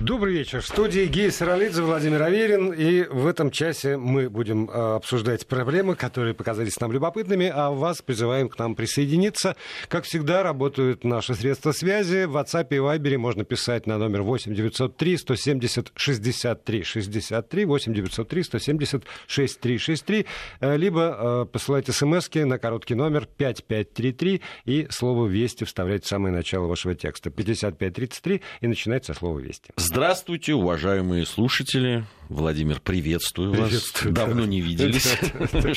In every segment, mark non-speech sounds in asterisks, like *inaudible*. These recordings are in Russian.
Добрый вечер. В студии Гея Саралидзе, Владимир Аверин. И в этом часе мы будем э, обсуждать проблемы, которые показались нам любопытными, а вас призываем к нам присоединиться. Как всегда, работают наши средства связи. В WhatsApp и Viber можно писать на номер 8 903 170 63 63 8 903 170 63 63 либо э, посылайте смс на короткий номер 5533 и слово «Вести» вставляйте в самое начало вашего текста. 5533 и начинается слово «Вести». Здравствуйте, уважаемые слушатели. Владимир, приветствую, приветствую вас. Давно не виделись,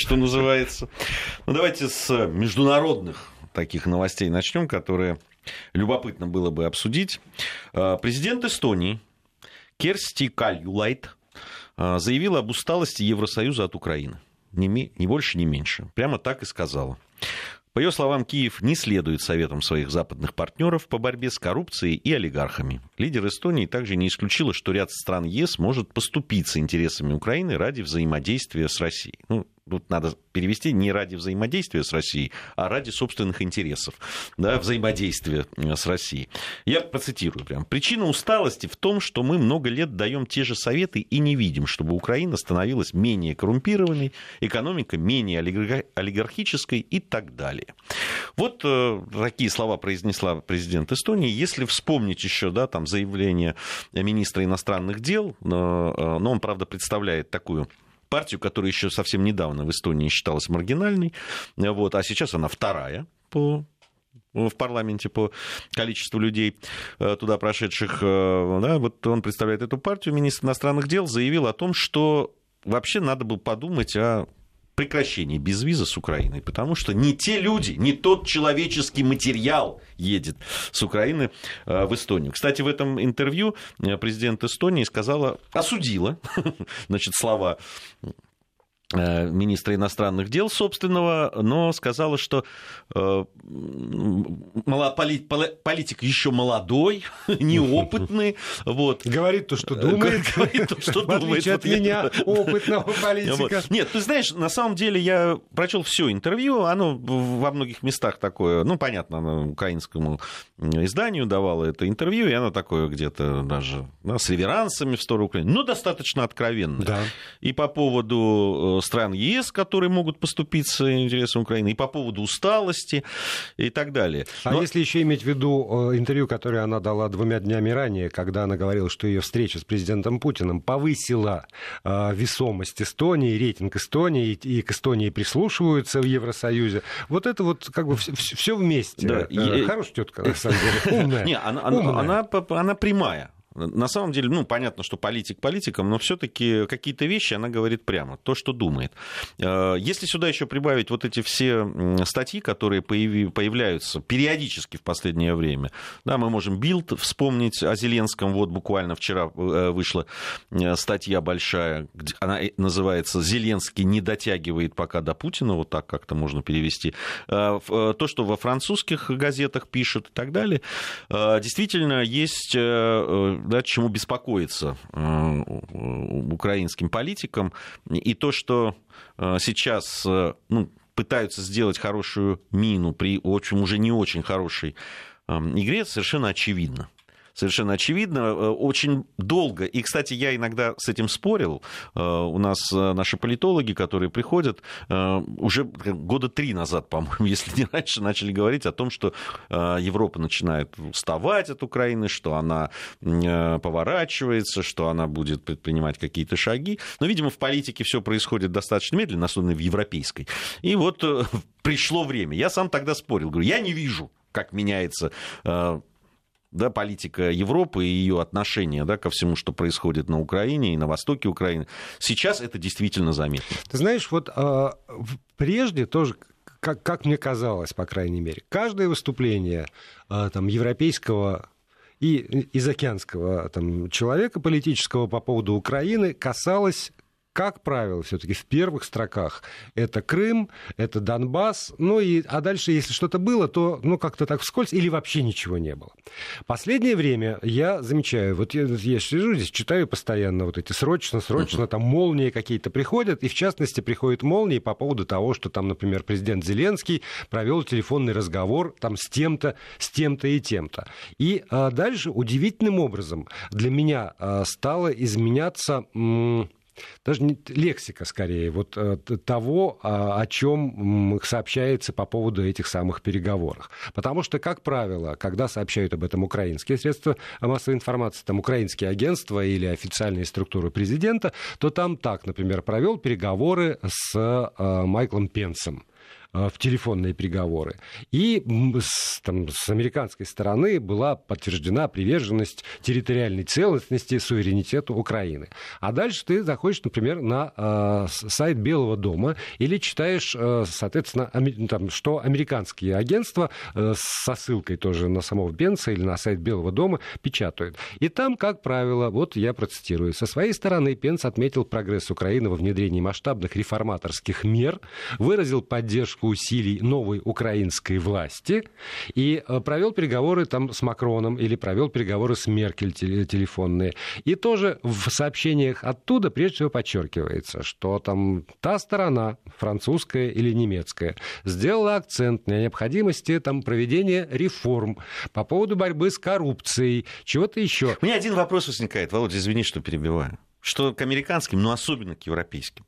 что называется. Ну, давайте с международных таких новостей начнем, которые любопытно было бы обсудить. А, президент Эстонии Керсти Кальюлайт а, заявила об усталости Евросоюза от Украины. Ни, ни больше, ни меньше. Прямо так и сказала. По ее словам, Киев не следует советам своих западных партнеров по борьбе с коррупцией и олигархами. Лидер Эстонии также не исключила, что ряд стран ЕС может поступиться интересами Украины ради взаимодействия с Россией. Ну, тут надо перевести не ради взаимодействия с Россией, а ради собственных интересов, да, взаимодействия э, с Россией. Я процитирую прям. Причина усталости в том, что мы много лет даем те же советы и не видим, чтобы Украина становилась менее коррумпированной, экономика менее олигархической и так далее. Вот э, такие слова произнесла президент Эстонии. Если вспомнить еще, да, там заявление министра иностранных дел, но, э, но он, правда, представляет такую партию, которая еще совсем недавно в Эстонии считалась маргинальной, вот, а сейчас она вторая по в парламенте по количеству людей э, туда прошедших. Э, да, вот он представляет эту партию, министр иностранных дел заявил о том, что вообще надо было подумать о прекращении безвиза с Украиной, потому что не те люди, не тот человеческий материал едет с Украины э, в Эстонию. Кстати, в этом интервью э, президент Эстонии сказала, осудила *laughs* значит, слова министра иностранных дел собственного, но сказала, что э, политик еще молодой, *laughs* неопытный. Вот. Говорит то, что думает. *laughs* Говорит то, что думает. *laughs* В отличие от меня, опытного политика. Нет, ты знаешь, на самом деле я прочел все интервью, оно во многих местах такое, ну, понятно, оно украинскому изданию давало это интервью, и оно такое где-то даже да, с реверансами в сторону Украины, но достаточно откровенное. Да. И по поводу э, стран ЕС, которые могут поступиться интересам Украины, и по поводу усталости и так далее. А Но... если еще иметь в виду э, интервью, которое она дала двумя днями ранее, когда она говорила, что ее встреча с президентом Путиным повысила э, весомость Эстонии, рейтинг Эстонии, и к Эстонии прислушиваются в Евросоюзе, вот это вот как бы все вместе. Да. Э, хорошая тетка, на самом деле, умная. *laughs* Не, она, умная. Она, она, она прямая. На самом деле, ну, понятно, что политик политиком, но все-таки какие-то вещи она говорит прямо, то, что думает. Э, если сюда еще прибавить вот эти все статьи, которые появляются периодически в последнее время, да, мы можем Билд вспомнить о Зеленском, вот буквально вчера э, вышла э, статья большая, она называется «Зеленский не дотягивает пока до Путина», вот так как-то можно перевести. То, что во французских газетах пишут и так далее, действительно есть да, чему беспокоиться э, украинским политикам. И то, что э, сейчас э, ну, пытаются сделать хорошую мину при очень, уже не очень хорошей игре, совершенно очевидно совершенно очевидно. Э, очень долго, и, кстати, я иногда с этим спорил, э, у нас э, наши политологи, которые приходят, уже года три назад, по-моему, *laughs* если не раньше, начали говорить о том, что Европа начинает уставать от Украины, что она поворачивается, что она будет предпринимать какие-то шаги. Но, видимо, в политике все происходит достаточно медленно, особенно в европейской. И вот *laughs* пришло время. Я сам тогда спорил, говорю, я не вижу, как меняется да, политика Европы и ее отношение да, ко всему, что происходит на Украине и на востоке Украины. Сейчас это действительно заметно. Ты знаешь, вот а, прежде тоже, как, как мне казалось, по крайней мере, каждое выступление а, там, европейского и изокеанского там, человека политического по поводу Украины касалось как правило, все-таки в первых строках это Крым, это Донбасс, ну и, а дальше, если что-то было, то, ну, как-то так вскользь или вообще ничего не было. Последнее время я замечаю, вот я, я сижу здесь, читаю постоянно вот эти срочно, срочно, там молнии какие-то приходят, и в частности приходят молнии по поводу того, что там, например, президент Зеленский провел телефонный разговор там с тем-то, с тем-то и тем-то. И а, дальше удивительным образом для меня а, стало изменяться... М- даже не лексика скорее, вот э, того, а, о чем сообщается по поводу этих самых переговоров. Потому что, как правило, когда сообщают об этом украинские средства массовой информации, там украинские агентства или официальные структуры президента, то там так, например, провел переговоры с э, Майклом Пенсом в телефонные переговоры. И с, там, с американской стороны была подтверждена приверженность территориальной целостности, суверенитету Украины. А дальше ты заходишь, например, на э, сайт Белого дома или читаешь, э, соответственно, ами, там, что американские агентства э, со ссылкой тоже на самого Бенса или на сайт Белого дома печатают. И там, как правило, вот я процитирую, со своей стороны Пенс отметил прогресс Украины во внедрении масштабных реформаторских мер, выразил поддержку поддержку усилий новой украинской власти и э, провел переговоры там с Макроном или провел переговоры с Меркель телефонные. И тоже в сообщениях оттуда прежде всего подчеркивается, что там та сторона, французская или немецкая, сделала акцент на необходимости там проведения реформ по поводу борьбы с коррупцией, чего-то еще. У меня один вопрос возникает, Володя, извини, что перебиваю. Что к американским, но особенно к европейским.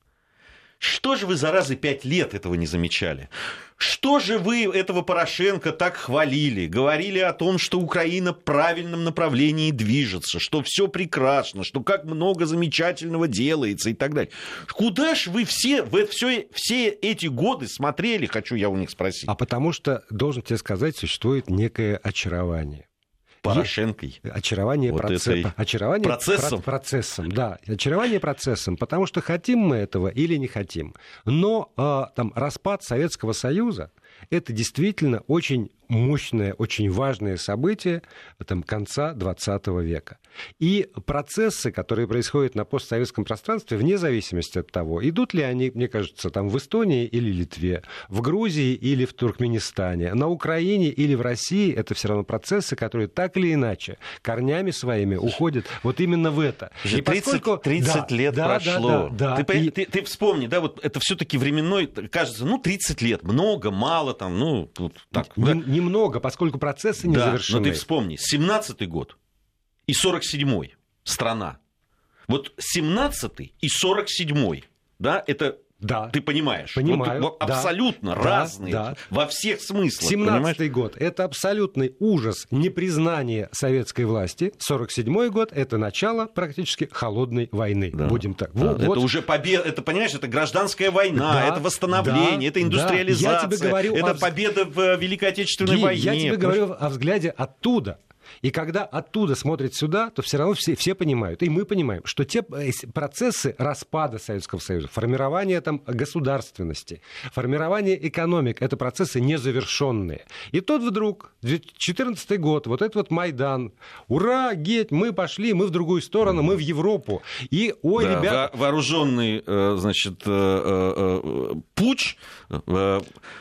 Что же вы, заразы, пять лет этого не замечали? Что же вы этого Порошенко так хвалили? Говорили о том, что Украина в правильном направлении движется, что все прекрасно, что как много замечательного делается и так далее. Куда же вы все, вы все, все эти годы смотрели, хочу я у них спросить? А потому что, должен тебе сказать, существует некое очарование. Порошенкой. Очарование, вот процесс... очарование процессом. Про... процессом. Да, очарование процессом, потому что хотим мы этого или не хотим. Но э, там распад Советского Союза это действительно очень мощное, очень важное событие там, конца 20 века. И процессы, которые происходят на постсоветском пространстве, вне зависимости от того, идут ли они, мне кажется, там в Эстонии или Литве, в Грузии или в Туркменистане, на Украине или в России, это все равно процессы, которые так или иначе корнями своими уходят вот именно в это. и 30, поскольку... 30 да, лет да, прошло. Да, да, да. Ты, и... ты, ты вспомни, да, вот это все-таки временной, кажется, ну, 30 лет, много, мало, там, ну, вот так. Не, да. Немного, поскольку процессы не да, завершены. но ты вспомни, 17-й год и 47-й страна. Вот 17-й и 47-й, да, это да. Ты понимаешь? Понимаю. Вот, да. Абсолютно да. разные да. во всех смыслах. 17-й год – это абсолютный ужас непризнания советской власти. 47-й год – это начало практически холодной войны. Да. Будем так. Да. Вот. Это уже победа, это, понимаешь, это гражданская война, да. это восстановление, да. это индустриализация, да. я тебе говорю это о... победа в Великой Отечественной Гей, войне. Я тебе говорю о взгляде оттуда. И когда оттуда смотрят сюда, то все равно все, все понимают, и мы понимаем, что те э, процессы распада Советского Союза, формирования там государственности, формирования экономик, это процессы незавершенные. И тут вдруг, 2014 год, вот этот вот Майдан, ура, геть, мы пошли, мы в другую сторону, мы в Европу. И, ой, да, ребята... Вооруженный, э, значит, э, путь...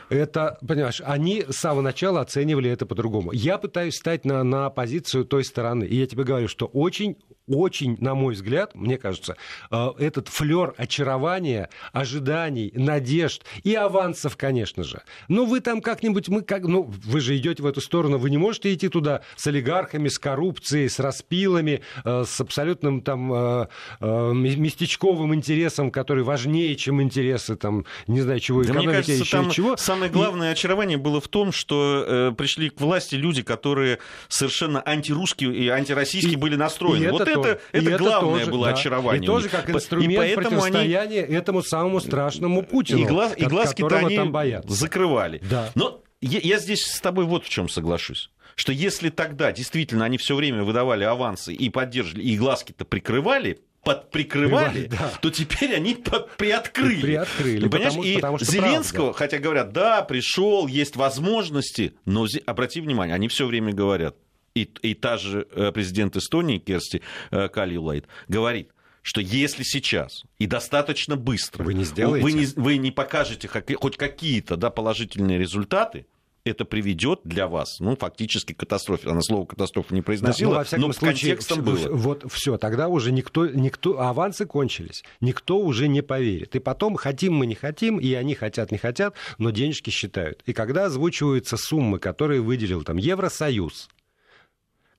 Это, понимаешь, они с самого начала оценивали это по-другому. Я пытаюсь стать на, на позицию той стороны. И я тебе говорю, что очень очень, на мой взгляд, мне кажется, э, этот флер очарования, ожиданий, надежд и авансов, конечно же. Но вы там как-нибудь, мы как, ну, вы же идете в эту сторону, вы не можете идти туда с олигархами, с коррупцией, с распилами, э, с абсолютным там э, местечковым интересом, который важнее, чем интересы там, не знаю, чего, да, мне кажется, еще там чего. Самое главное и... очарование было в том, что э, пришли к власти люди, которые совершенно антирусские и антироссийские и, были настроены. И вот это, это, это, это главное тоже, было да. очарование. И тоже как инструмент и поэтому противостояния они... этому самому страшному Путину, и, глаз, и глазки-то они там боятся. закрывали. Да. Но я, я здесь с тобой вот в чем соглашусь что если тогда действительно они все время выдавали авансы и поддерживали, и глазки-то прикрывали, подприкрывали, да. то теперь они приоткрыли. Приоткрыли. Понимаешь? Потому, и потому что Зеленского, правда. хотя говорят, да, пришел, есть возможности, но обрати внимание, они все время говорят, и, и та же э, президент Эстонии Керсти э, Калилайт говорит, что если сейчас и достаточно быстро вы не, сделаете. вы не, вы не покажете хоть какие-то да, положительные результаты, это приведет для вас, ну, фактически к катастрофе. Она слово катастрофа не произносила, да, ну, во всяком но случае, контекстом было. Вот все, тогда уже никто, никто, авансы кончились, никто уже не поверит. И потом, хотим мы, не хотим, и они хотят, не хотят, но денежки считают. И когда озвучиваются суммы, которые выделил там Евросоюз,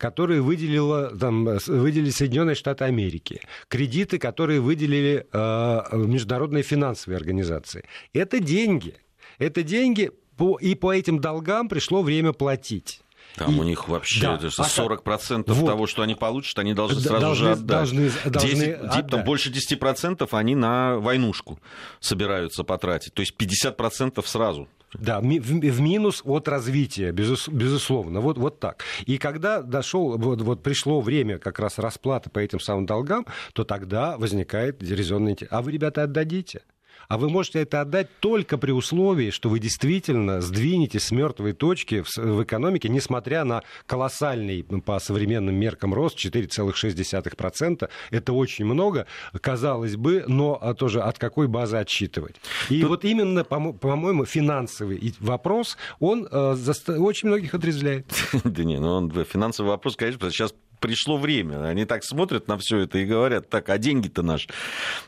которые выделила, там, выделили Соединенные Штаты Америки, кредиты, которые выделили э, международные финансовые организации. Это деньги. Это деньги, по, и по этим долгам пришло время платить. Там и, у них вообще да, 40% а, вот, того, что они получат, они должны сразу должны, же отдать. Должны, должны 10, отдать. Там больше 10% они на войнушку собираются потратить. То есть 50% сразу. Да, в, минус от развития, безусловно. Вот, вот так. И когда дошел, вот, вот пришло время как раз расплаты по этим самым долгам, то тогда возникает резонный интерес. А вы, ребята, отдадите? А вы можете это отдать только при условии, что вы действительно сдвинете с мертвой точки в, в экономике, несмотря на колоссальный по современным меркам рост 4,6%. Это очень много, казалось бы, но а тоже от какой базы отсчитывать. И Тут... вот именно, по-моему, финансовый вопрос, он э, очень многих отрезвляет. *laughs* Да не, ну он финансовый вопрос, конечно, сейчас пришло время. Они так смотрят на все это и говорят, так, а деньги-то наши.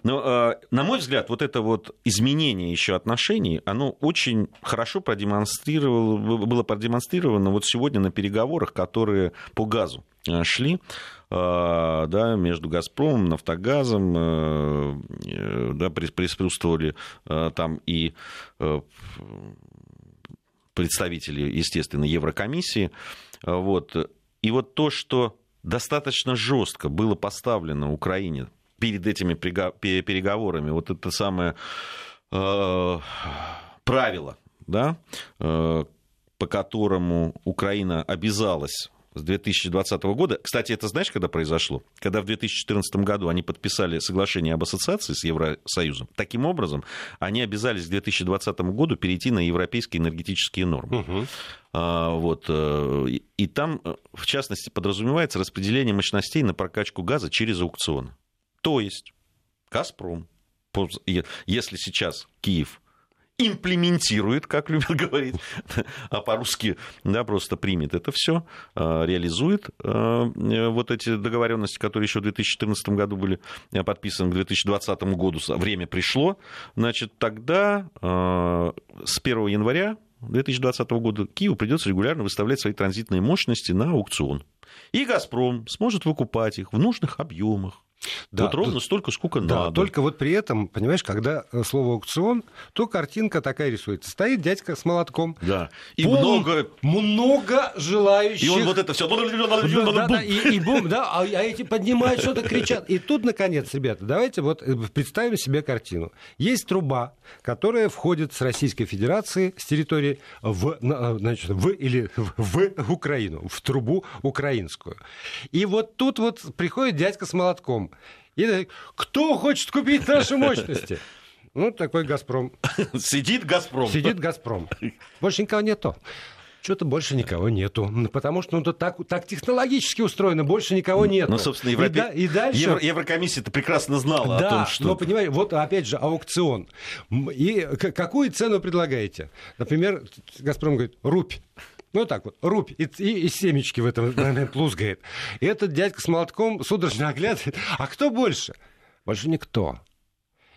Но, э, на мой взгляд, вот это вот изменение еще отношений, оно очень хорошо продемонстрировало, было продемонстрировано вот сегодня на переговорах, которые по газу э, шли э, да, между «Газпромом», «Нафтогазом», да, присутствовали там и представители, естественно, Еврокомиссии. Вот. И вот то, что достаточно жестко было поставлено Украине перед этими переговорами вот это самое э, правило, да, э, по которому Украина обязалась с 2020 года. Кстати, это знаешь, когда произошло? Когда в 2014 году они подписали соглашение об ассоциации с Евросоюзом. Таким образом, они обязались к 2020 году перейти на европейские энергетические нормы. Угу. Вот. Э, и там, э, в частности, подразумевается распределение мощностей на прокачку газа через аукционы. То есть «Газпром», если сейчас Киев имплементирует, как любят *laughs* говорить, а по-русски да, просто примет это все, а, реализует а, вот эти договоренности, которые еще в 2014 году были а, подписаны, к 2020 году время пришло, значит, тогда с 1 января 2020 года Киеву придется регулярно выставлять свои транзитные мощности на аукцион. И «Газпром» сможет выкупать их в нужных объемах да, вот ровно тут, столько, сколько да, надо. Только вот при этом, понимаешь, когда э, слово аукцион, то картинка такая рисуется. Стоит дядька с молотком. Да. И Пол... много... Много желающих. И он вот это все. Да, да, и, и бум, да, а, а эти поднимают что-то, кричат. И тут, наконец, ребята, давайте вот э, представим себе картину. Есть труба, которая входит с Российской Федерации с территории в, э, значит, в или в Украину, в трубу украинскую. И вот тут вот приходит дядька с молотком. И кто хочет купить наши *laughs* мощности? Ну, такой «Газпром». Сидит «Газпром». Сидит «Газпром». Больше никого нету. Что-то больше никого нету. Потому что ну, это так, так технологически устроено, больше никого нет. Ну, собственно, Европе... и, да, и дальше... Евро... Еврокомиссия-то прекрасно знала да, о том, что... но, понимаете, вот опять же аукцион. И какую цену предлагаете? Например, «Газпром» говорит, рубь. Ну, так вот, рубь, и, и, и семечки в этот момент *laughs* лузгает. И этот дядька с молотком судорожно оглядывает. А кто больше? Больше никто.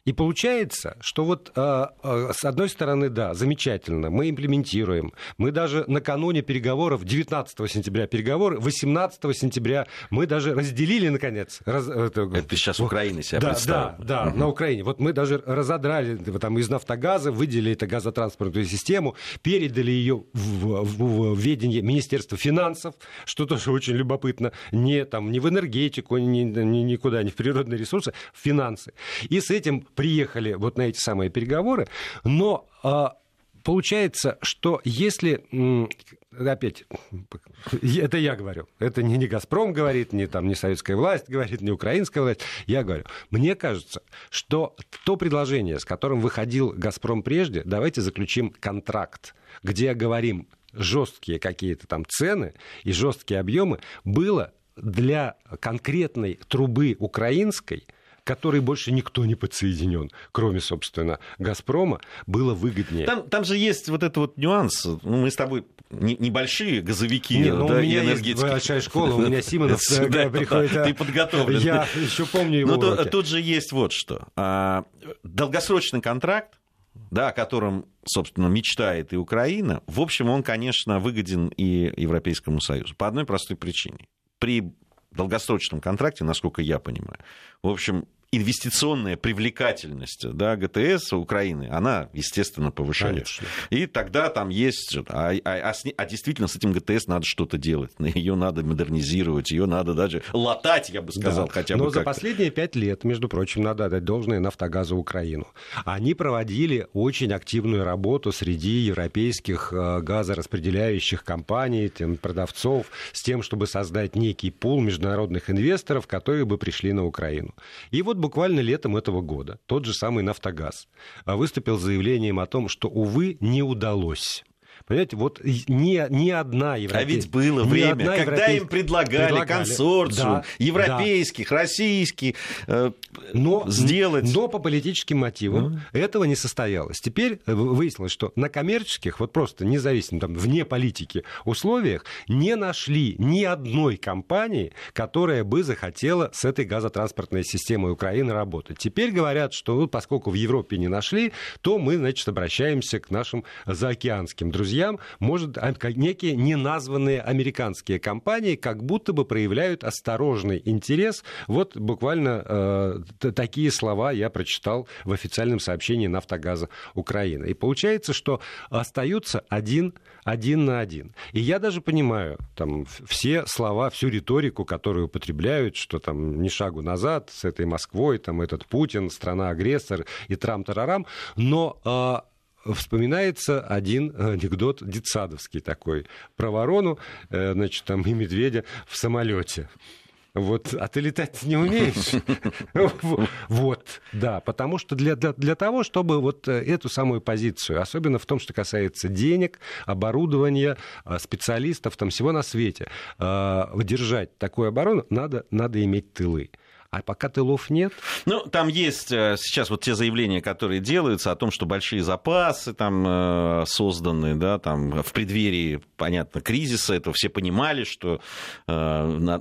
И получается, что вот э, э, с одной стороны, да, замечательно, мы имплементируем. Мы даже накануне переговоров, 19 сентября переговоры, 18 сентября мы даже разделили, наконец. Раз, это, это сейчас Украина себя да, представила. Да, да, угу. на Украине. Вот мы даже разодрали там, из «Нафтогаза», выделили это газотранспортную систему, передали ее в, в, в ведение Министерства финансов, что тоже очень любопытно, не, там, не в энергетику, ни, ни, никуда, не в природные ресурсы, в финансы. И с этим приехали вот на эти самые переговоры, но а, получается, что если опять, это я говорю, это не, не «Газпром» говорит, не, там, не советская власть говорит, не украинская власть, я говорю. Мне кажется, что то предложение, с которым выходил «Газпром» прежде, давайте заключим контракт, где говорим жесткие какие-то там цены и жесткие объемы, было для конкретной трубы украинской – которой больше никто не подсоединен, кроме, собственно, «Газпрома», было выгоднее. Там, там же есть вот этот вот нюанс. Ну, мы с тобой не, небольшие газовики не, ну, да, у меня и энергетики. Есть большая школа, у меня Симонов приходит. *laughs* Ты подготовлен. Я еще помню его Но тут же есть вот что. А, долгосрочный контракт, да, о котором, собственно, мечтает и Украина, в общем, он, конечно, выгоден и Европейскому Союзу. По одной простой причине. При долгосрочном контракте, насколько я понимаю, в общем, инвестиционная привлекательность да, ГТС Украины, она, естественно, повышается. Конечно. И тогда там есть... А, а, а, а действительно с этим ГТС надо что-то делать. *laughs* Ее надо модернизировать, ее надо даже латать, я бы сказал, да. хотя бы Но за последние пять лет, между прочим, надо отдать должное Нафтогазу Украину. Они проводили очень активную работу среди европейских э, газораспределяющих компаний, продавцов, с тем, чтобы создать некий пул международных инвесторов, которые бы пришли на Украину. И вот буквально летом этого года тот же самый «Нафтогаз» выступил с заявлением о том, что, увы, не удалось Понимаете, вот ни, ни одна европейская... А ведь было время, когда европейская... им предлагали, предлагали консорциум да, европейских, да. российских э, но, сделать. Но по политическим мотивам mm. этого не состоялось. Теперь выяснилось, что на коммерческих, вот просто независимо, там, вне политики условиях не нашли ни одной компании, которая бы захотела с этой газотранспортной системой Украины работать. Теперь говорят, что поскольку в Европе не нашли, то мы, значит, обращаемся к нашим заокеанским друзьям друзьям, может, а, некие неназванные американские компании как будто бы проявляют осторожный интерес. Вот буквально э, такие слова я прочитал в официальном сообщении Нафтогаза Украины. И получается, что остаются один, один на один. И я даже понимаю там, все слова, всю риторику, которую употребляют, что там ни шагу назад с этой Москвой, там этот Путин, страна-агрессор и трам-тарарам, но э, вспоминается один анекдот детсадовский такой про ворону, э, значит, там и медведя в самолете. Вот, а ты летать не умеешь? *laughs* Вот, да, потому что для, для, для того, чтобы вот э, эту самую позицию, особенно в том, что касается денег, оборудования, э, специалистов, там всего на свете, держать такую оборону, надо, надо иметь тылы. А пока тылов нет. Ну, там есть э, сейчас вот те заявления, которые делаются о том, что большие запасы там э, созданы, да, там в преддверии, понятно, кризиса, это все понимали, что э,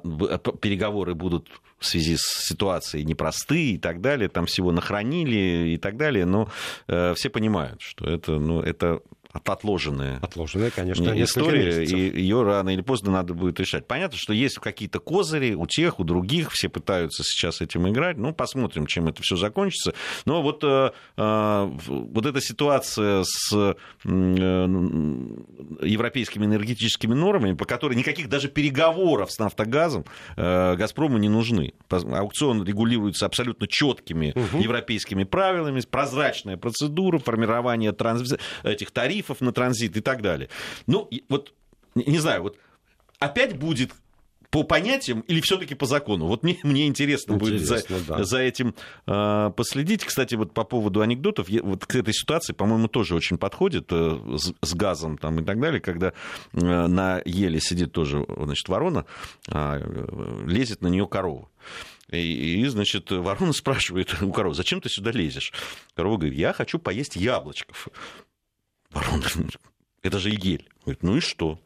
переговоры будут в связи с ситуацией непростые и так далее, там всего нахранили и так далее, но все понимают, что это, ну, это отложенная. Отложенная, конечно, история, и ее рано или поздно надо будет решать. Понятно, что есть какие-то козыри у тех, у других, все пытаются сейчас этим играть. Ну, посмотрим, чем это все закончится. Но вот, э, э, вот эта ситуация с э, европейскими энергетическими нормами, по которой никаких даже переговоров с нафтогазом Газпрому не нужны. Аукцион регулируется абсолютно четкими угу. европейскими правилами, прозрачная процедура формирования транс... этих тарифов тарифов на транзит и так далее. Ну, вот, не знаю, вот опять будет по понятиям или все-таки по закону? Вот мне, мне интересно, интересно будет за, да. за этим э, последить. Кстати, вот по поводу анекдотов, я, вот к этой ситуации, по-моему, тоже очень подходит э, с, с газом там, и так далее, когда э, на еле сидит тоже значит, ворона, э, лезет на нее корова. И, и, значит, ворона *laughs* спрашивает у коровы, зачем ты сюда лезешь? Корова говорит, я хочу поесть яблочков. Барон, это же Игель. Говорит, ну и что?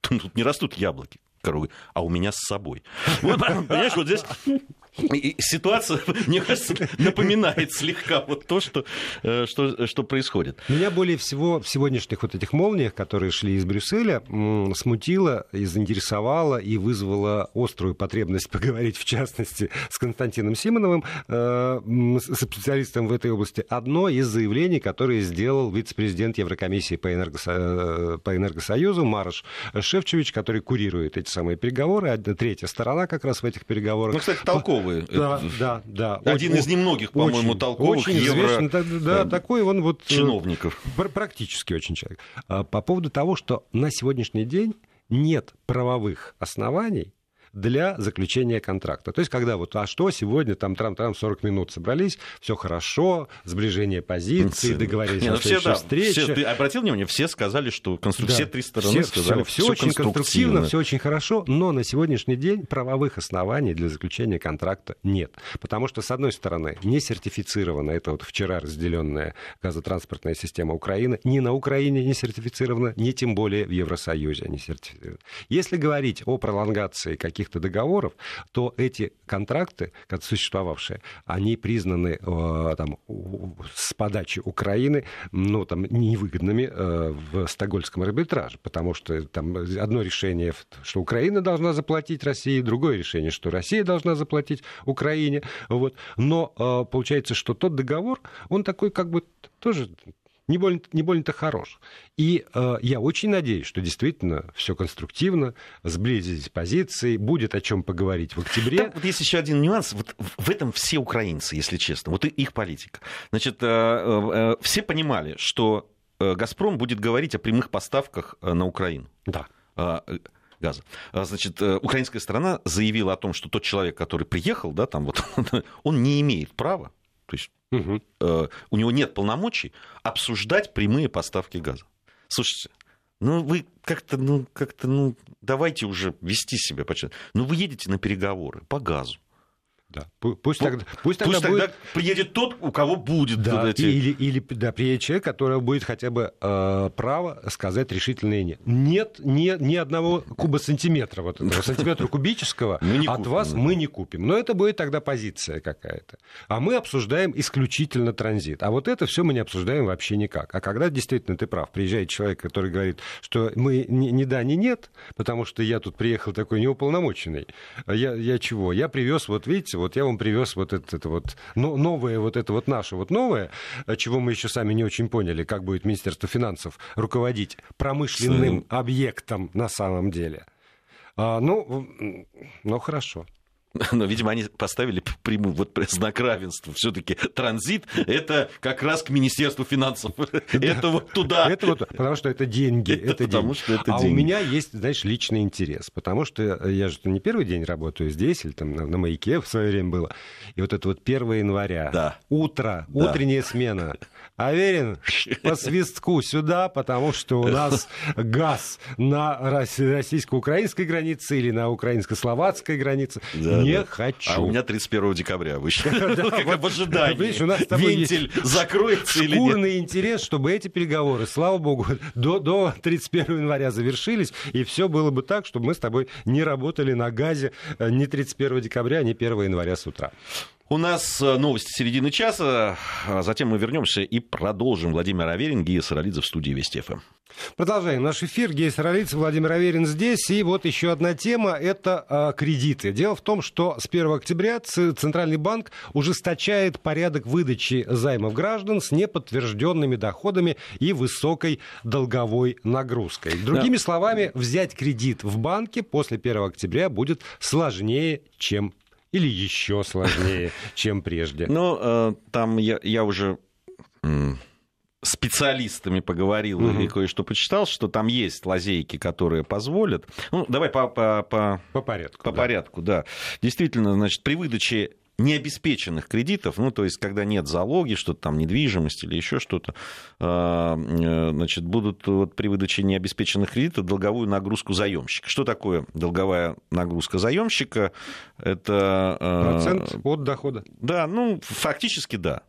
Тут не растут яблоки. Корова а у меня с собой. Вот, понимаешь, вот здесь и ситуация, *laughs* мне кажется, напоминает слегка вот то, что, э, что, что происходит. Меня более всего в сегодняшних вот этих молниях, которые шли из Брюсселя, смутило и заинтересовало и вызвало острую потребность *laughs* поговорить, в частности, с Константином Симоновым, э, специалистом в этой области. Одно из заявлений, которое сделал вице-президент Еврокомиссии по, энергосо... Э, по Энергосоюзу Марш Шевчевич, который курирует эти самые переговоры. Третья сторона как раз в этих переговорах. Ну, кстати, толковый толковый. Да, да, да. Один очень, из немногих, по-моему, толковых очень евро... Известный, да, да, такой он вот... Э, чиновников. Практически очень человек. А, по поводу того, что на сегодняшний день нет правовых оснований для заключения контракта. То есть, когда вот, а что сегодня, там, трам-трам, 40 минут собрались, все хорошо, сближение позиций, договорились Нет, о ну, все, да, встрече. Все, ты обратил внимание, все сказали, что конструк... да. все три стороны все, сказали, все, все очень конструктивно, все очень хорошо, но на сегодняшний день правовых оснований для заключения контракта нет. Потому что, с одной стороны, не сертифицирована это вот вчера разделенная газотранспортная система Украины, ни на Украине не сертифицирована, ни тем более в Евросоюзе не сертифицирована. Если говорить о пролонгации каких-то договоров, то эти контракты, как существовавшие, они признаны э, там, с подачи Украины ну, там, невыгодными э, в Стокгольмском арбитраже, потому что там одно решение, что Украина должна заплатить России, другое решение, что Россия должна заплатить Украине. Вот. Но э, получается, что тот договор, он такой как бы тоже не больно, не больно-то хорош. И э, я очень надеюсь, что действительно все конструктивно, сблизились позиции, будет о чем поговорить в октябре. Там вот есть еще один нюанс. Вот в этом все украинцы, если честно. Вот их политика. Значит, э, э, э все понимали, что э, «Газпром» будет говорить о прямых поставках э, на Украину. Да. газа. Значит, украинская сторона заявила о том, что тот человек, который приехал, да, там вот, *laughs* он не имеет права то есть угу. э, у него нет полномочий обсуждать прямые поставки газа. Слушайте, ну вы как-то, ну как-то, ну давайте уже вести себя. Ну вы едете на переговоры по газу. Да. Пусть, тогда, пусть, тогда, пусть будет... тогда приедет тот, у кого будет да, эти... или, или да, приедет человек, который будет хотя бы э, право сказать решительное нет. Нет ни, ни одного куба сантиметра, вот этого, *laughs* сантиметра кубического от вас мы не купим. Но это будет тогда позиция какая-то. А мы обсуждаем исключительно транзит. А вот это все мы не обсуждаем вообще никак. А когда действительно ты прав, приезжает человек, который говорит, что мы ни, ни да, ни нет, потому что я тут приехал такой неуполномоченный. Я, я чего? Я привез, вот видите, вот я вам привез вот это, это вот ну, новое, вот это вот наше вот новое, чего мы еще сами не очень поняли, как будет Министерство финансов руководить промышленным объектом на самом деле. А, ну, ну, хорошо. *laughs* Но, видимо, они поставили прямую вот *laughs* знак равенства. Все-таки транзит это как раз к Министерству финансов. *laughs* Это вот туда. Это вот, потому что это деньги. Это потому что это а у меня есть, знаешь, личный интерес. Потому что я же не первый день работаю здесь, или там на, маяке в свое время было. И вот это вот 1 января, утро, утренняя смена. Аверин, по свистку сюда, потому что у нас газ на российско-украинской границе или на украинско-словацкой границе. Да, не да. хочу. А у меня 31 декабря вышел. *laughs* *laughs* Как в ожидании. Вентиль закроется или нет. Шкурный интерес, чтобы эти переговоры, слава богу, до 31 января завершились, и все было бы так, чтобы мы с тобой не работали на газе э, ни 31 декабря, ни 1 января с утра. У нас э, новости середины часа, а затем мы вернемся и продолжим. Владимир Аверин, Гия Саралидзе в студии Вести ФМ. Продолжаем наш эфир. Гей Саралидзе, Владимир Аверин здесь. И вот еще одна тема – это а, кредиты. Дело в том, что с 1 октября Центральный банк ужесточает порядок выдачи займов граждан с неподтвержденными доходами и высокой долговой нагрузкой. Другими да. словами, взять кредит в банке после 1 октября будет сложнее, чем или еще сложнее, *laughs* чем прежде? Ну, э, там я, я уже специалистами поговорил угу. или кое-что почитал, что там есть лазейки, которые позволят. Ну, давай по, по, по, по порядку. По да. порядку, да. Действительно, значит, при выдаче необеспеченных кредитов, ну, то есть, когда нет залоги, что-то там, недвижимость или еще что-то, а, э, значит, будут вот при выдаче необеспеченных кредитов долговую нагрузку заемщика. Что такое долговая нагрузка заемщика? Это... Э, Процент от дохода. Да, ну, фактически да.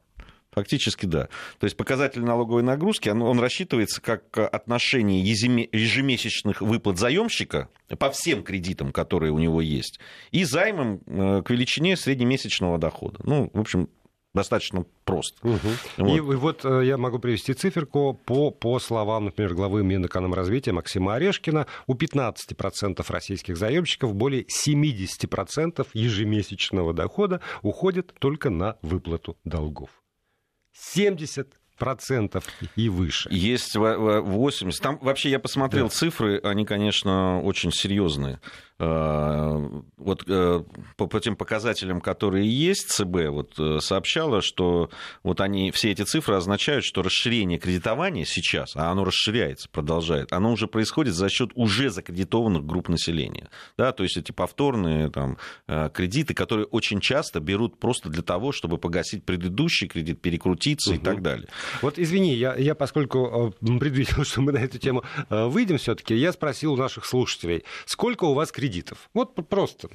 Фактически да. То есть показатель налоговой нагрузки, он, он рассчитывается как отношение ежемесячных выплат заемщика по всем кредитам, которые у него есть, и займом э, к величине среднемесячного дохода. Ну, в общем, достаточно просто. Угу. Вот. И, и вот э, я могу привести циферку по, по словам, например, главы Минэкономразвития Максима Орешкина. У 15% российских заемщиков более 70% ежемесячного дохода уходит только на выплату долгов. 70 процентов и выше. Есть 80. Там вообще я посмотрел да. цифры, они, конечно, очень серьезные. Э, вот э, по, тем показателям, которые есть, ЦБ вот э, сообщала, что вот они, все эти цифры означают, что расширение кредитования сейчас, а оно расширяется, продолжает, оно уже происходит за счет уже закредитованных групп населения. Да, то есть эти повторные там, кредиты, которые очень часто берут просто для того, чтобы погасить предыдущий кредит, перекрутиться угу. и так далее. Вот извини, я, я поскольку предвидел, *laughs* что мы на эту тему выйдем все-таки, я спросил у наших слушателей, сколько у вас кредитов кредитов. Вот просто.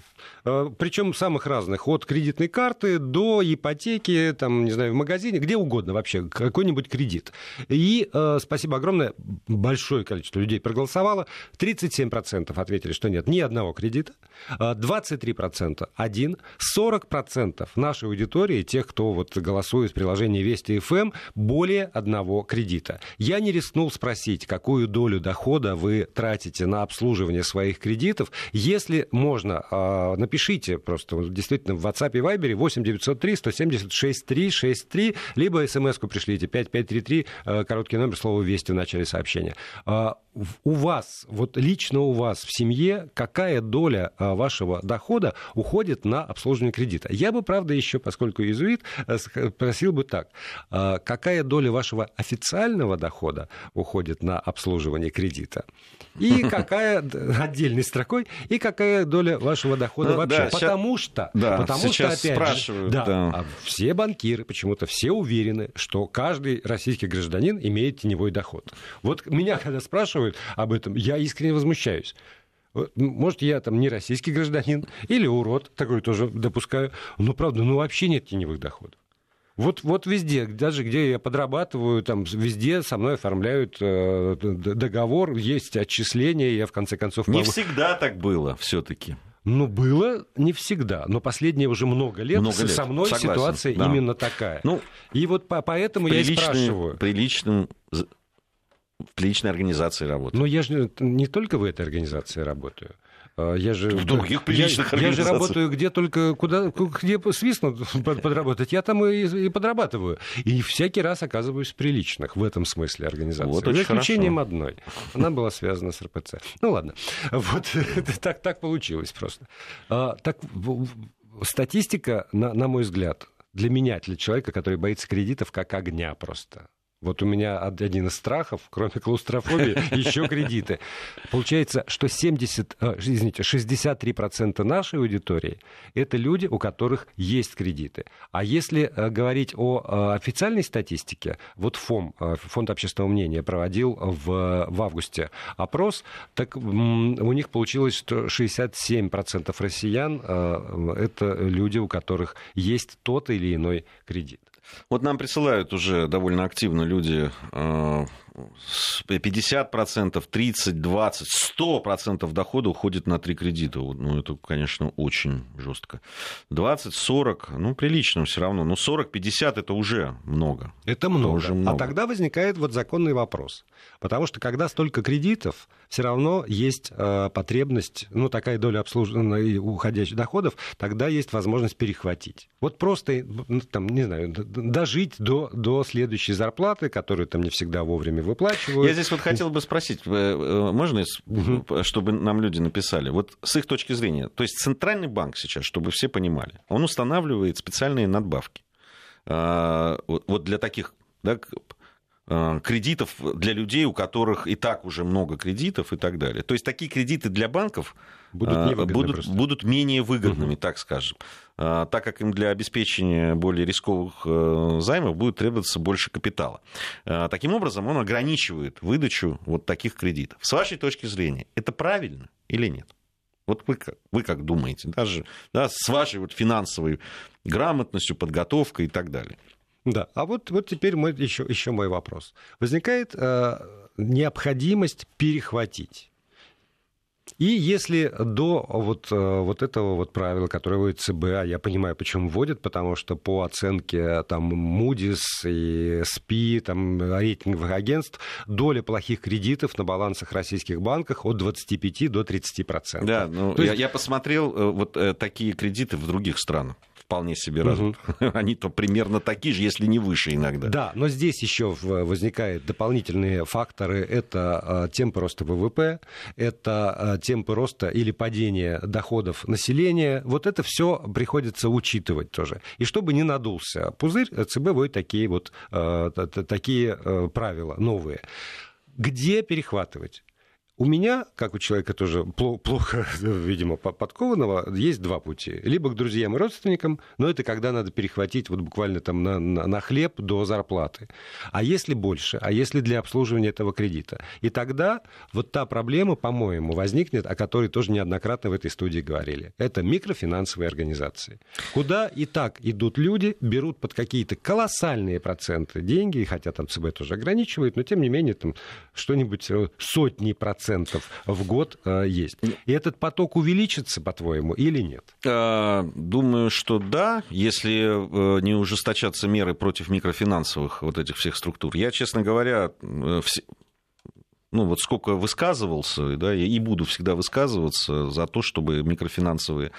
Э, Причем самых разных. От кредитной карты до ипотеки, там, не знаю, в магазине, где угодно вообще, какой-нибудь кредит. И э, спасибо огромное, большое количество людей проголосовало. 37% ответили, что нет ни одного кредита. 23% э, один. 40% нашей аудитории, тех, кто вот голосует в приложении Вести ФМ, эм, более одного кредита. Я не рискнул спросить, какую долю дохода вы тратите на обслуживание своих кредитов. Если можно, а, напишите просто действительно в WhatsApp и Viber 8 903 176 363, либо смс-ку пришлите 5533, а, короткий номер, слово «Вести» в начале сообщения. А, у вас, вот лично у вас в семье, какая доля вашего дохода уходит на обслуживание кредита? Я бы, правда, еще, поскольку иезуит, просил бы так. Какая доля вашего официального дохода уходит на обслуживание кредита? И какая, отдельной строкой, и какая доля вашего дохода ну, вообще. Да, потому сейчас, что, да, потому что, опять спрашивают, же, да, да. А все банкиры почему-то все уверены, что каждый российский гражданин имеет теневой доход. Вот меня, когда спрашивают об этом, я искренне возмущаюсь. Может, я там не российский гражданин или урод, такой тоже допускаю. Но правда, ну вообще нет теневых доходов. Вот, вот везде, даже где я подрабатываю, там везде со мной оформляют э, договор, есть отчисления, я в конце концов... Не могу... всегда так было все-таки. Ну, было не всегда, но последние уже много лет, много лет. со мной Согласен, ситуация да. именно такая. Ну, и вот по поэтому я и спрашиваю. Приличным в приличной организации работаю. Но я же не только в этой организации работаю. А, я же, в других приличных я, я же работаю где только, куда, где свистнут *laughs* подработать, я там и, и подрабатываю. И всякий раз оказываюсь в приличных в этом смысле организации. Вот За исключением хорошо. одной. Она была связана с РПЦ. Ну ладно. Вот *laughs* так, так получилось просто. А, так, статистика, на, на мой взгляд, для меня, для человека, который боится кредитов, как огня просто. Вот у меня один из страхов, кроме клаустрофобии, *laughs* еще кредиты. Получается, что 70, э, извините, 63% нашей аудитории – это люди, у которых есть кредиты. А если э, говорить о э, официальной статистике, вот ФОМ, Фонд общественного мнения, проводил в, в августе опрос, так у них получилось, что 67% россиян – это люди, у которых есть тот или иной кредит. Вот нам присылают уже довольно активно люди 50%, 30, 20, 100% дохода уходит на три кредита. Ну, это, конечно, очень жестко. 20, 40, ну, прилично все равно. Но 40, 50 это уже много. Это много. Это уже много. А тогда возникает вот законный вопрос. Потому что когда столько кредитов, все равно есть э, потребность, ну, такая доля обслуживания уходящих доходов, тогда есть возможность перехватить. Вот просто, ну, там, не знаю, дожить до, до следующей зарплаты, которую там не всегда вовремя выплачивают. Я здесь вот хотел бы спросить, э, можно, чтобы нам люди написали, вот с их точки зрения, то есть Центральный банк сейчас, чтобы все понимали, он устанавливает специальные надбавки. А, вот для таких да, кредитов для людей, у которых и так уже много кредитов и так далее. То есть такие кредиты для банков будут, а, будут, будут менее выгодными, угу. так скажем, а, так как им для обеспечения более рисковых э, займов будет требоваться больше капитала. Таким образом, он ограничивает выдачу вот таких кредитов. С вашей точки зрения, это правильно или нет? Вот вы, вы как думаете, даже да, с вашей вот финансовой грамотностью, подготовкой и так далее. Да, а вот, вот теперь мой, еще, еще мой вопрос. Возникает э, необходимость перехватить. И если до вот, э, вот этого вот правила, которое вводит ЦБ, а я понимаю, почему вводят, потому что по оценке там Moody's и СПИ, там рейтинговых агентств, доля плохих кредитов на балансах российских банков от 25 до 30 процентов. Да, ну, я, есть... я посмотрел э, вот э, такие кредиты в других странах вполне себе развитых, угу. *laughs* они-то примерно такие же, если не выше иногда. Да, но здесь еще возникают дополнительные факторы. Это темпы роста ВВП, это темпы роста или падения доходов населения. Вот это все приходится учитывать тоже. И чтобы не надулся пузырь, ЦБ вводит такие вот такие правила новые. Где перехватывать? У меня, как у человека тоже плохо, *laughs* видимо, подкованного, есть два пути. Либо к друзьям и родственникам, но это когда надо перехватить вот буквально там на, на, на хлеб до зарплаты. А если больше? А если для обслуживания этого кредита? И тогда вот та проблема, по-моему, возникнет, о которой тоже неоднократно в этой студии говорили. Это микрофинансовые организации. Куда и так идут люди, берут под какие-то колоссальные проценты деньги, хотя там ЦБ тоже ограничивает, но тем не менее там что-нибудь э, сотни процентов процентов в год э, есть. И этот поток увеличится, по-твоему, или нет? Э, думаю, что да, если э, не ужесточаться меры против микрофинансовых вот этих всех структур. Я, честно говоря, ну вот сколько высказывался, да, и буду всегда высказываться за то, чтобы микрофинансовые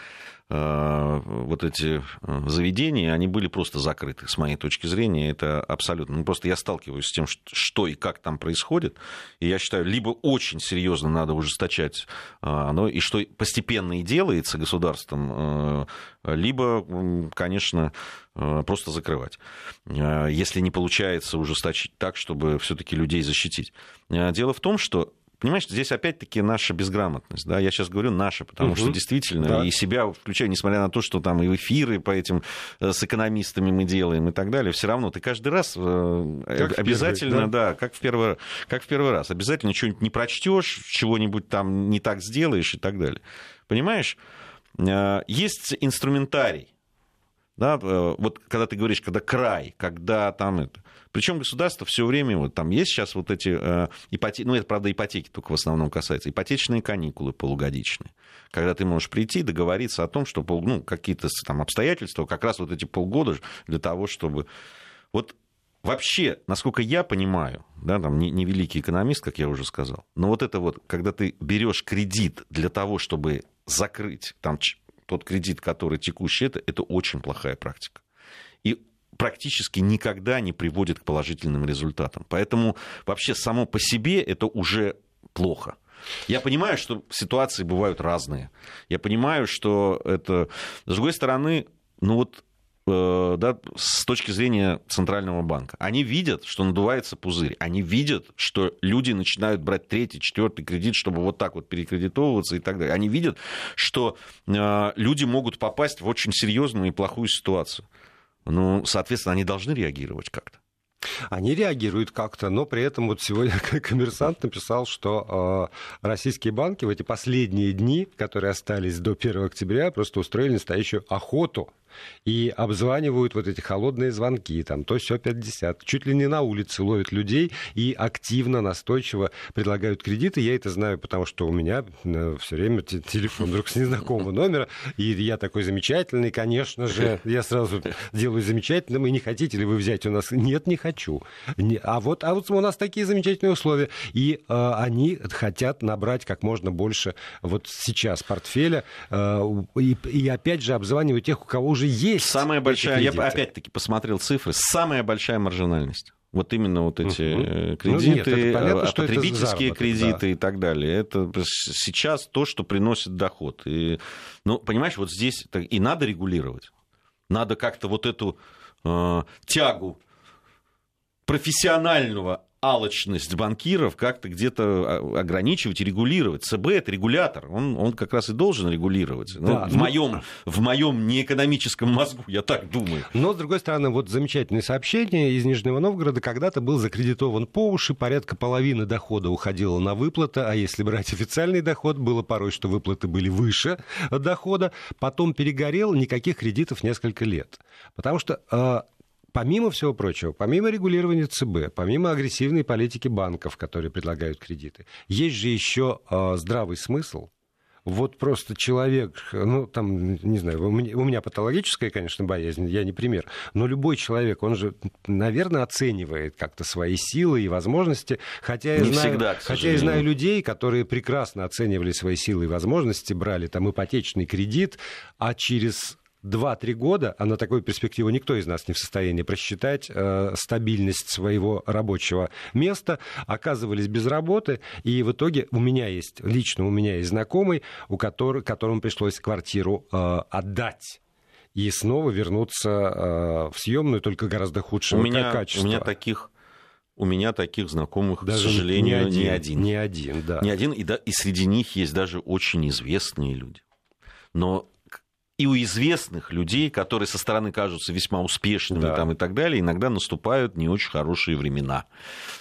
вот эти э, заведения, они были просто закрыты, с моей точки зрения. Это абсолютно... Ну, просто я сталкиваюсь с тем, что и как там происходит. И я считаю, либо очень серьезно надо ужесточать оно, и что постепенно и делается государством, э, либо, конечно, просто закрывать. Если не получается ужесточить так, чтобы все-таки людей защитить. Дело в том, что понимаешь, здесь опять-таки наша безграмотность. Да? Я сейчас говорю наша, потому угу. что действительно да. и себя включаю, несмотря на то, что там и эфиры по этим э, с экономистами мы делаем и так далее, все равно ты каждый раз э, как обязательно, первый, да? да, как в первый, как в первый раз, обязательно что-нибудь не прочтешь, чего-нибудь там не так сделаешь и так далее. Понимаешь? Э, есть инструментарий. Да, вот когда ты говоришь, когда край, когда там это. Причем государство все время, вот там есть сейчас вот эти э, ипотеки, ну это, правда, ипотеки только в основном касается, ипотечные каникулы полугодичные, когда ты можешь прийти договориться о том, что ну, какие-то там обстоятельства, как раз вот эти полгода для того, чтобы... Вот вообще, насколько я понимаю, да, там не, не великий экономист, как я уже сказал, но вот это вот, когда ты берешь кредит для того, чтобы закрыть там тот кредит, который текущий, это, это очень плохая практика. И практически никогда не приводит к положительным результатам. Поэтому вообще само по себе это уже плохо. Я понимаю, что ситуации бывают разные. Я понимаю, что это... С другой стороны, ну вот да, с точки зрения Центрального банка. Они видят, что надувается пузырь. Они видят, что люди начинают брать третий, четвертый кредит, чтобы вот так вот перекредитовываться и так далее. Они видят, что э, люди могут попасть в очень серьезную и плохую ситуацию ну, соответственно, они должны реагировать как-то. Они реагируют как-то, но при этом вот сегодня *laughs* коммерсант написал, что э, российские банки в эти последние дни, которые остались до 1 октября, просто устроили настоящую охоту и обзванивают вот эти холодные звонки, там, то все 50, чуть ли не на улице ловят людей и активно, настойчиво предлагают кредиты. Я это знаю, потому что у меня э, все время телефон вдруг с незнакомого *laughs* номера, и я такой замечательный, конечно же, я сразу делаю замечательным, и не хотите ли вы взять у нас? Нет, не хочу. А вот, а вот у нас такие замечательные условия, и э, они хотят набрать как можно больше вот сейчас портфеля, э, и, и опять же обзванивают тех, у кого уже уже есть. Самая большая, я опять-таки посмотрел цифры, самая большая маржинальность. Вот именно вот эти uh кредиты, ну, нет, понятно, что потребительские это кредиты да. и так далее. Это сейчас то, что приносит доход. И, ну, понимаешь, вот здесь и надо регулировать. Надо как-то вот эту э, тягу профессионального алчность банкиров как-то где-то а, ограничивать и регулировать. ЦБ это регулятор, он, он как раз и должен регулировать. Ну, да, в, моем, в моем неэкономическом мозгу, я так думаю. Но, с другой стороны, вот замечательное сообщение из Нижнего Новгорода. Когда-то был закредитован по уши, порядка половины дохода уходило на выплаты, а если брать официальный доход, было порой, что выплаты были выше дохода. Потом перегорел, никаких кредитов несколько лет. Потому что а, помимо всего прочего, помимо регулирования ЦБ, помимо агрессивной политики банков, которые предлагают кредиты, есть же еще э, здравый смысл. Вот просто человек, ну, там, не знаю, у меня, у меня патологическая, конечно, боязнь, я не пример, но любой человек, он же, наверное, оценивает как-то свои силы и возможности, хотя я, знаю, всегда, хотя я знаю людей, которые прекрасно оценивали свои силы и возможности, брали там ипотечный кредит, а через 2-3 года, а на такую перспективу никто из нас не в состоянии просчитать э, стабильность своего рабочего места, оказывались без работы, и в итоге у меня есть, лично у меня есть знакомый, у которого, которому пришлось квартиру э, отдать и снова вернуться э, в съемную, только гораздо худшего у меня, качества. У меня таких у меня таких знакомых, даже к сожалению, не один. Не один, не один да. Не один, и, да, и среди них есть даже очень известные люди. Но и у известных людей, которые со стороны кажутся весьма успешными да. там, и так далее, иногда наступают не очень хорошие времена.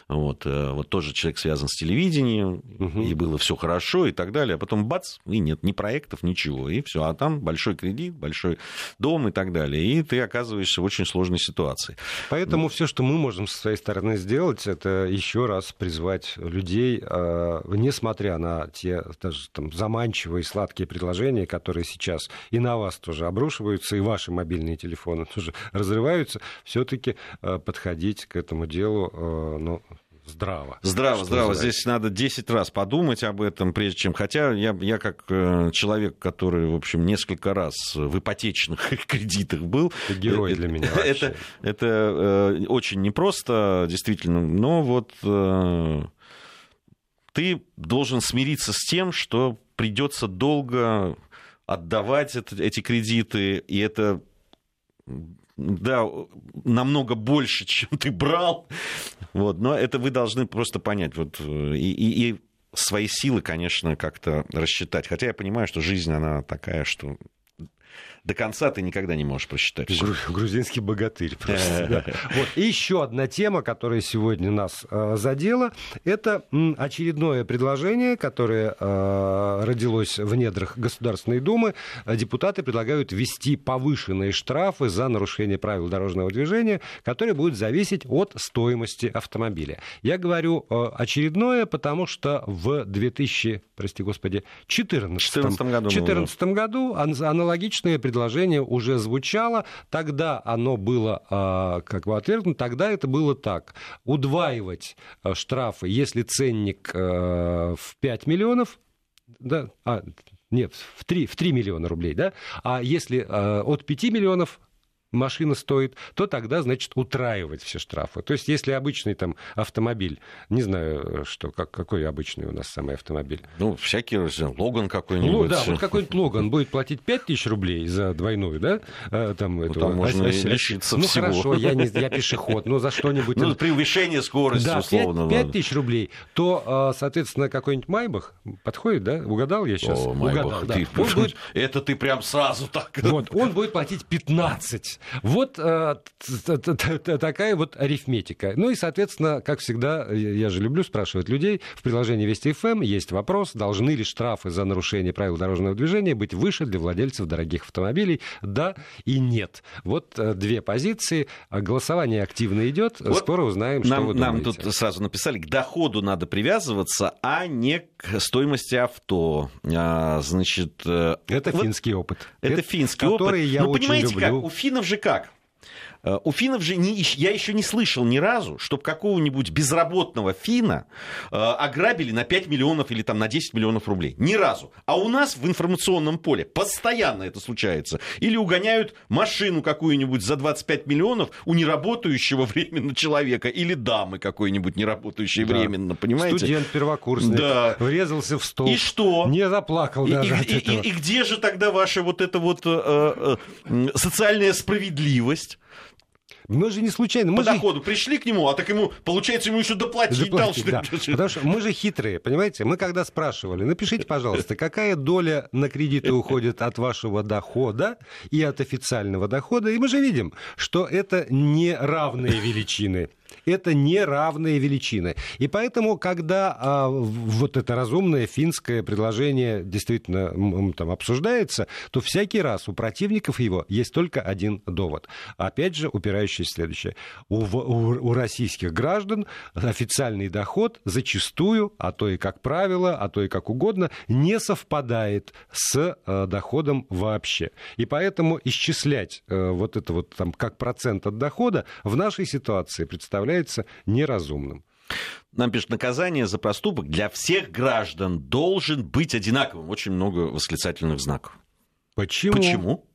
Вот, э, вот тоже человек связан с телевидением, угу. и было все хорошо и так далее, а потом бац, и нет ни проектов, ничего, и все, а там большой кредит, большой дом и так далее, и ты оказываешься в очень сложной ситуации. Поэтому все, что мы можем со своей стороны сделать, это еще раз призвать людей, э, несмотря на те даже там заманчивые сладкие предложения, которые сейчас и на вас тоже обрушиваются, и ваши мобильные телефоны тоже *laughs* разрываются, все-таки э, подходить к этому делу, ну, здраво. Здраво, здраво. Называется. Здесь надо 10 раз подумать об этом, прежде чем... Хотя я, я как э, человек, который, в общем, несколько раз в ипотечных *laughs* кредитах был... Это герой для меня вообще. Это, это э, очень непросто, действительно. Но вот э, ты должен смириться с тем, что придется долго отдавать эти кредиты, и это да, намного больше, *laughs* чем ты брал. Вот, но это вы должны просто понять. Вот, и, и, и свои силы, конечно, как-то рассчитать. Хотя я понимаю, что жизнь, она такая, что до конца ты никогда не можешь просчитать. Гру- грузинский богатырь просто. Вот. И еще одна тема, которая сегодня нас э, задела, это очередное предложение, которое э, родилось в недрах Государственной Думы. Депутаты предлагают ввести повышенные штрафы за нарушение правил дорожного движения, которые будут зависеть от стоимости автомобиля. Я говорю э, очередное, потому что в 2000, прости господи, 2014 году, 14 году аналогичное предложение предложение уже звучало, тогда оно было а, как бы отвергнуто, тогда это было так. Удваивать а, штрафы, если ценник а, в 5 миллионов, да, а, нет, в 3, в 3 миллиона рублей, да, а если от 5 миллионов машина стоит, то тогда, значит, утраивать все штрафы. То есть, если обычный там автомобиль, не знаю, что, как, какой обычный у нас самый автомобиль. Ну, всякий, Логан какой-нибудь. Ну, да, вот какой-нибудь Логан будет платить 5 тысяч рублей за двойную, да? А, там, ну, эту, там можно а, лишиться ну, всего. хорошо, я, не, я пешеход, но за что-нибудь... Ну, превышение скорости, да, условно. 5, 5 тысяч рублей, то, а, соответственно, какой-нибудь Майбах подходит, да? Угадал я сейчас? О, Майбах, Угадал, ты, да. Он будет... *laughs* Это ты прям сразу так... Вот, он будет платить 15. Вот такая вот арифметика. Ну и, соответственно, как всегда, я же люблю спрашивать людей, в приложении Вести ФМ есть вопрос, должны ли штрафы за нарушение правил дорожного движения быть выше для владельцев дорогих автомобилей? Да и нет. Вот э, две позиции. Голосование активно идет. Вот Скоро узнаем, нам, что вы думаете. Нам тут сразу написали, к доходу надо привязываться, а не к стоимости авто. А, значит... Э, это вот, финский опыт. Это, это финский который опыт. я ну, очень понимаете, люблю. как? У финнов же как? Э, у финнов же не, я еще не слышал ни разу, чтобы какого-нибудь безработного фина э, ограбили на 5 миллионов или там на 10 миллионов рублей. Ни разу. А у нас в информационном поле постоянно это случается. Или угоняют машину какую-нибудь за 25 миллионов у неработающего *laughs* временно человека или дамы какой-нибудь неработающей да. временно, понимаете? Студент первокурсник да. врезался в стол. И что? Не заплакал и, даже и, и, и, и где же тогда ваша вот эта вот э, э, социальная справедливость? Мы же не случайно. Мы По же... доходу пришли к нему, а так ему, получается, ему еще доплатить, доплатить дал, да. *laughs* Потому что мы же хитрые, понимаете? Мы когда спрашивали, напишите, пожалуйста, какая доля на кредиты уходит от вашего дохода и от официального дохода, и мы же видим, что это неравные величины это неравные величины. И поэтому, когда а, вот это разумное финское предложение действительно там обсуждается, то всякий раз у противников его есть только один довод. Опять же, упирающийся в следующее. У, у, у российских граждан официальный доход зачастую, а то и как правило, а то и как угодно, не совпадает с э, доходом вообще. И поэтому исчислять э, вот это вот там как процент от дохода в нашей ситуации представляет представляется неразумным. Нам пишут, наказание за проступок для всех граждан должен быть одинаковым. Очень много восклицательных знаков. Почему? Почему?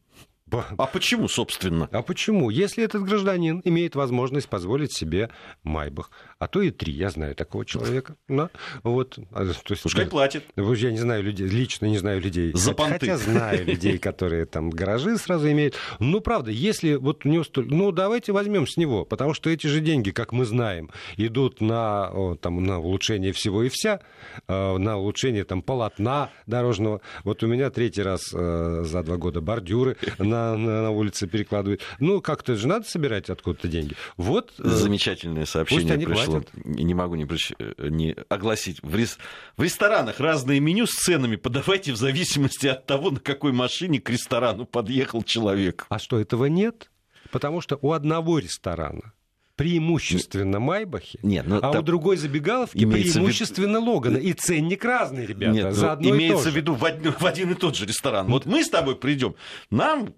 А почему, собственно? А почему? Если этот гражданин имеет возможность позволить себе Майбах, а то и три, я знаю такого человека, да, вот. А, то есть, Пускай платит. Я не знаю людей, лично не знаю людей. За понты. Хотя знаю людей, которые там гаражи сразу имеют. Ну, правда, если вот у него столь... Ну, давайте возьмем с него, потому что эти же деньги, как мы знаем, идут на, там, на улучшение всего и вся, э, на улучшение там полотна дорожного. Вот у меня третий раз э, за два года бордюры на, на, на улице перекладывают. Ну, как-то же надо собирать откуда-то деньги. Вот. Э, Замечательное сообщение пришло. Платят. Не могу не, прич... не огласить. В, рес... в ресторанах разные меню с ценами подавайте в зависимости от того, на какой машине к ресторану подъехал человек. А что, этого нет? Потому что у одного ресторана преимущественно Майбахи, Нет, ну, а у другой забегаловки преимущественно вид... Логана. И ценник разный, ребята. Нет, за ну, одно имеется в виду в один, в один и тот же ресторан. Вот мы с тобой придем, нам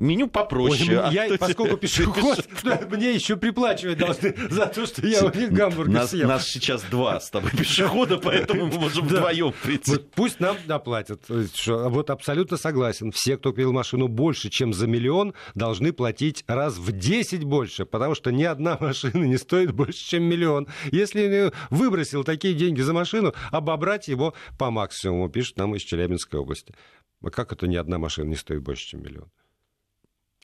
меню попроще. Ой, а я, поскольку пешеход, *laughs* мне еще приплачивать должны *laughs* за то, что я у них гамбургер нас, съел. Нас сейчас два с тобой *laughs* пешехода, поэтому мы можем вдвоем прийти. пусть нам доплатят. Вот абсолютно согласен. Все, кто купил машину больше, чем за миллион, должны платить раз в 10 больше, потому что ни одна машина не стоит больше, чем миллион. Если выбросил такие деньги за машину, обобрать его по максимуму, пишет нам из Челябинской области. А как это ни одна машина не стоит больше, чем миллион?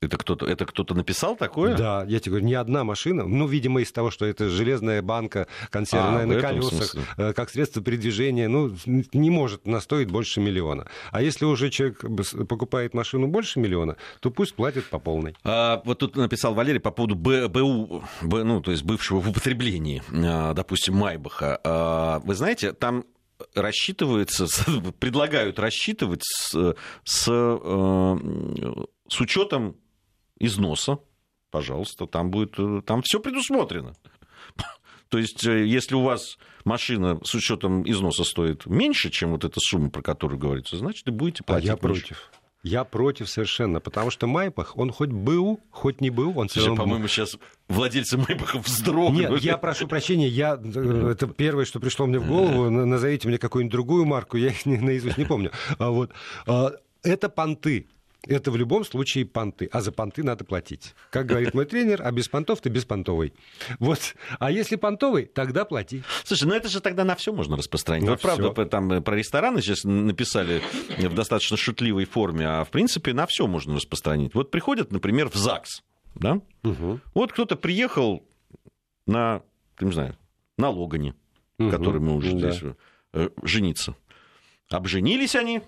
Это кто-то, это кто-то написал такое? Да, я тебе говорю, ни одна машина, ну, видимо, из того, что это железная банка консервная а, на колесах, смысле? Э, как средство передвижения, ну, не может настоить больше миллиона. А если уже человек покупает машину больше миллиона, то пусть платит по полной. А, вот тут написал Валерий по поводу Б, БУ, Б, ну, то есть бывшего в употреблении, а, допустим, Майбаха. А, вы знаете, там рассчитывается, *laughs* предлагают рассчитывать с, с, э, с учетом износа, пожалуйста, там будет, э, там все предусмотрено. *laughs* То есть, э, если у вас машина с учетом износа стоит меньше, чем вот эта сумма, про которую говорится, значит, и будете платить. А я против. Я против совершенно, потому что Майбах, он хоть был, хоть не был, он Слушай, по-моему, сейчас владельцы Майбахов вздрогнули. Нет, я прошу прощения, я, э, это первое, что пришло мне в голову, назовите мне какую-нибудь другую марку, я *laughs* их наизусть не помню. А вот, а, это понты это в любом случае понты. А за понты надо платить. Как говорит мой тренер, а без понтов ты беспонтовый. Вот. А если понтовый, тогда плати. Слушай, ну это же тогда на все можно распространить. На вот всё. правда, там э, про рестораны сейчас написали в достаточно шутливой форме, а в принципе на все можно распространить. Вот приходят, например, в ЗАГС, да? Угу. Вот кто-то приехал на, не знаю, на Логане, угу. который мы уже да. здесь э, жениться. Обженились они,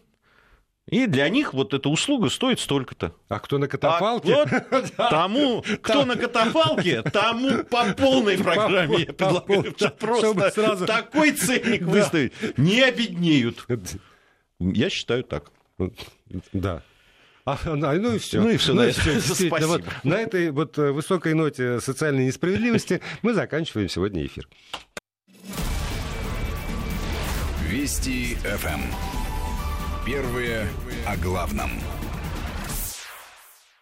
и для них вот эта услуга стоит столько-то. А кто на катафалке? А вот *laughs* тому, кто на катафалке, тому по полной программе я предлагаю просто сразу... такой ценник выставить. Не обеднеют. Я считаю так. Да. А, ну и все. Ну и все. Ну, и все Спасибо. Вот, на этой вот э, высокой ноте социальной несправедливости мы заканчиваем сегодня эфир. Вести ФМ. Первые о главном.